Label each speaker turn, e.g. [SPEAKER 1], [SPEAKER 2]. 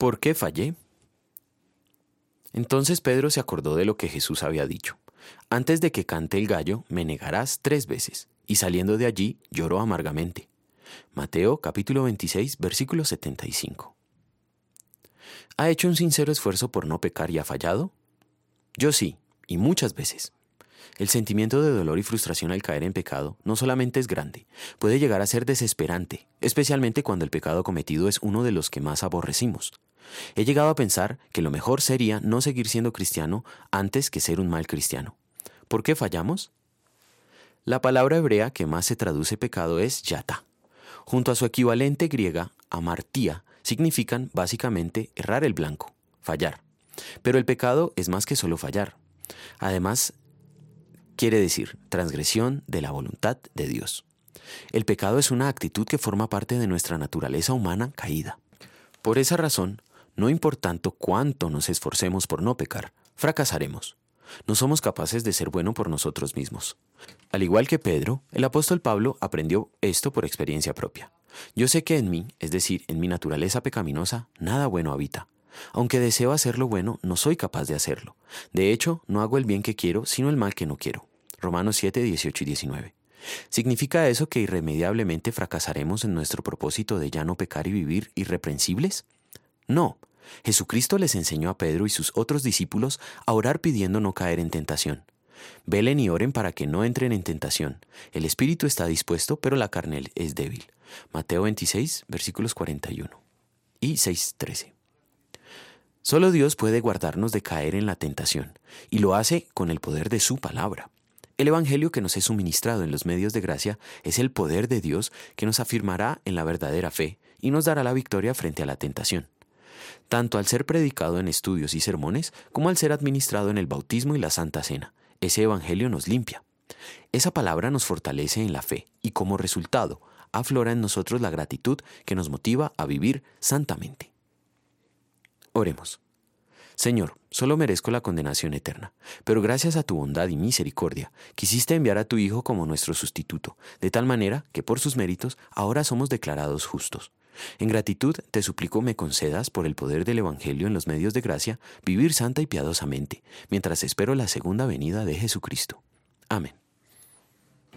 [SPEAKER 1] ¿Por qué fallé? Entonces Pedro se acordó de lo que Jesús había dicho. Antes de que cante el gallo, me negarás tres veces. Y saliendo de allí, lloró amargamente. Mateo capítulo 26, versículo 75. ¿Ha hecho un sincero esfuerzo por no pecar y ha fallado? Yo sí, y muchas veces. El sentimiento de dolor y frustración al caer en pecado no solamente es grande, puede llegar a ser desesperante, especialmente cuando el pecado cometido es uno de los que más aborrecimos. He llegado a pensar que lo mejor sería no seguir siendo cristiano antes que ser un mal cristiano. ¿Por qué fallamos? La palabra hebrea que más se traduce pecado es yata. Junto a su equivalente griega, amartía, significan básicamente errar el blanco, fallar. Pero el pecado es más que solo fallar. Además, quiere decir transgresión de la voluntad de Dios. El pecado es una actitud que forma parte de nuestra naturaleza humana caída. Por esa razón, no importando cuánto nos esforcemos por no pecar, fracasaremos. No somos capaces de ser bueno por nosotros mismos. Al igual que Pedro, el apóstol Pablo aprendió esto por experiencia propia. Yo sé que en mí, es decir, en mi naturaleza pecaminosa, nada bueno habita. Aunque deseo hacer lo bueno, no soy capaz de hacerlo. De hecho, no hago el bien que quiero, sino el mal que no quiero. Romanos 7, 18 y 19. ¿Significa eso que irremediablemente fracasaremos en nuestro propósito de ya no pecar y vivir irreprensibles? No. Jesucristo les enseñó a Pedro y sus otros discípulos a orar pidiendo no caer en tentación. Velen y oren para que no entren en tentación. El espíritu está dispuesto, pero la carne es débil. Mateo 26, versículos 41 y 6.13. Solo Dios puede guardarnos de caer en la tentación, y lo hace con el poder de su palabra. El Evangelio que nos es suministrado en los medios de gracia es el poder de Dios que nos afirmará en la verdadera fe y nos dará la victoria frente a la tentación. Tanto al ser predicado en estudios y sermones como al ser administrado en el bautismo y la Santa Cena, ese Evangelio nos limpia. Esa palabra nos fortalece en la fe y como resultado aflora en nosotros la gratitud que nos motiva a vivir santamente. Oremos. Señor, solo merezco la condenación eterna, pero gracias a tu bondad y misericordia quisiste enviar a tu Hijo como nuestro sustituto, de tal manera que por sus méritos ahora somos declarados justos. En gratitud te suplico me concedas, por el poder del Evangelio en los medios de gracia, vivir santa y piadosamente, mientras espero la segunda venida de Jesucristo. Amén.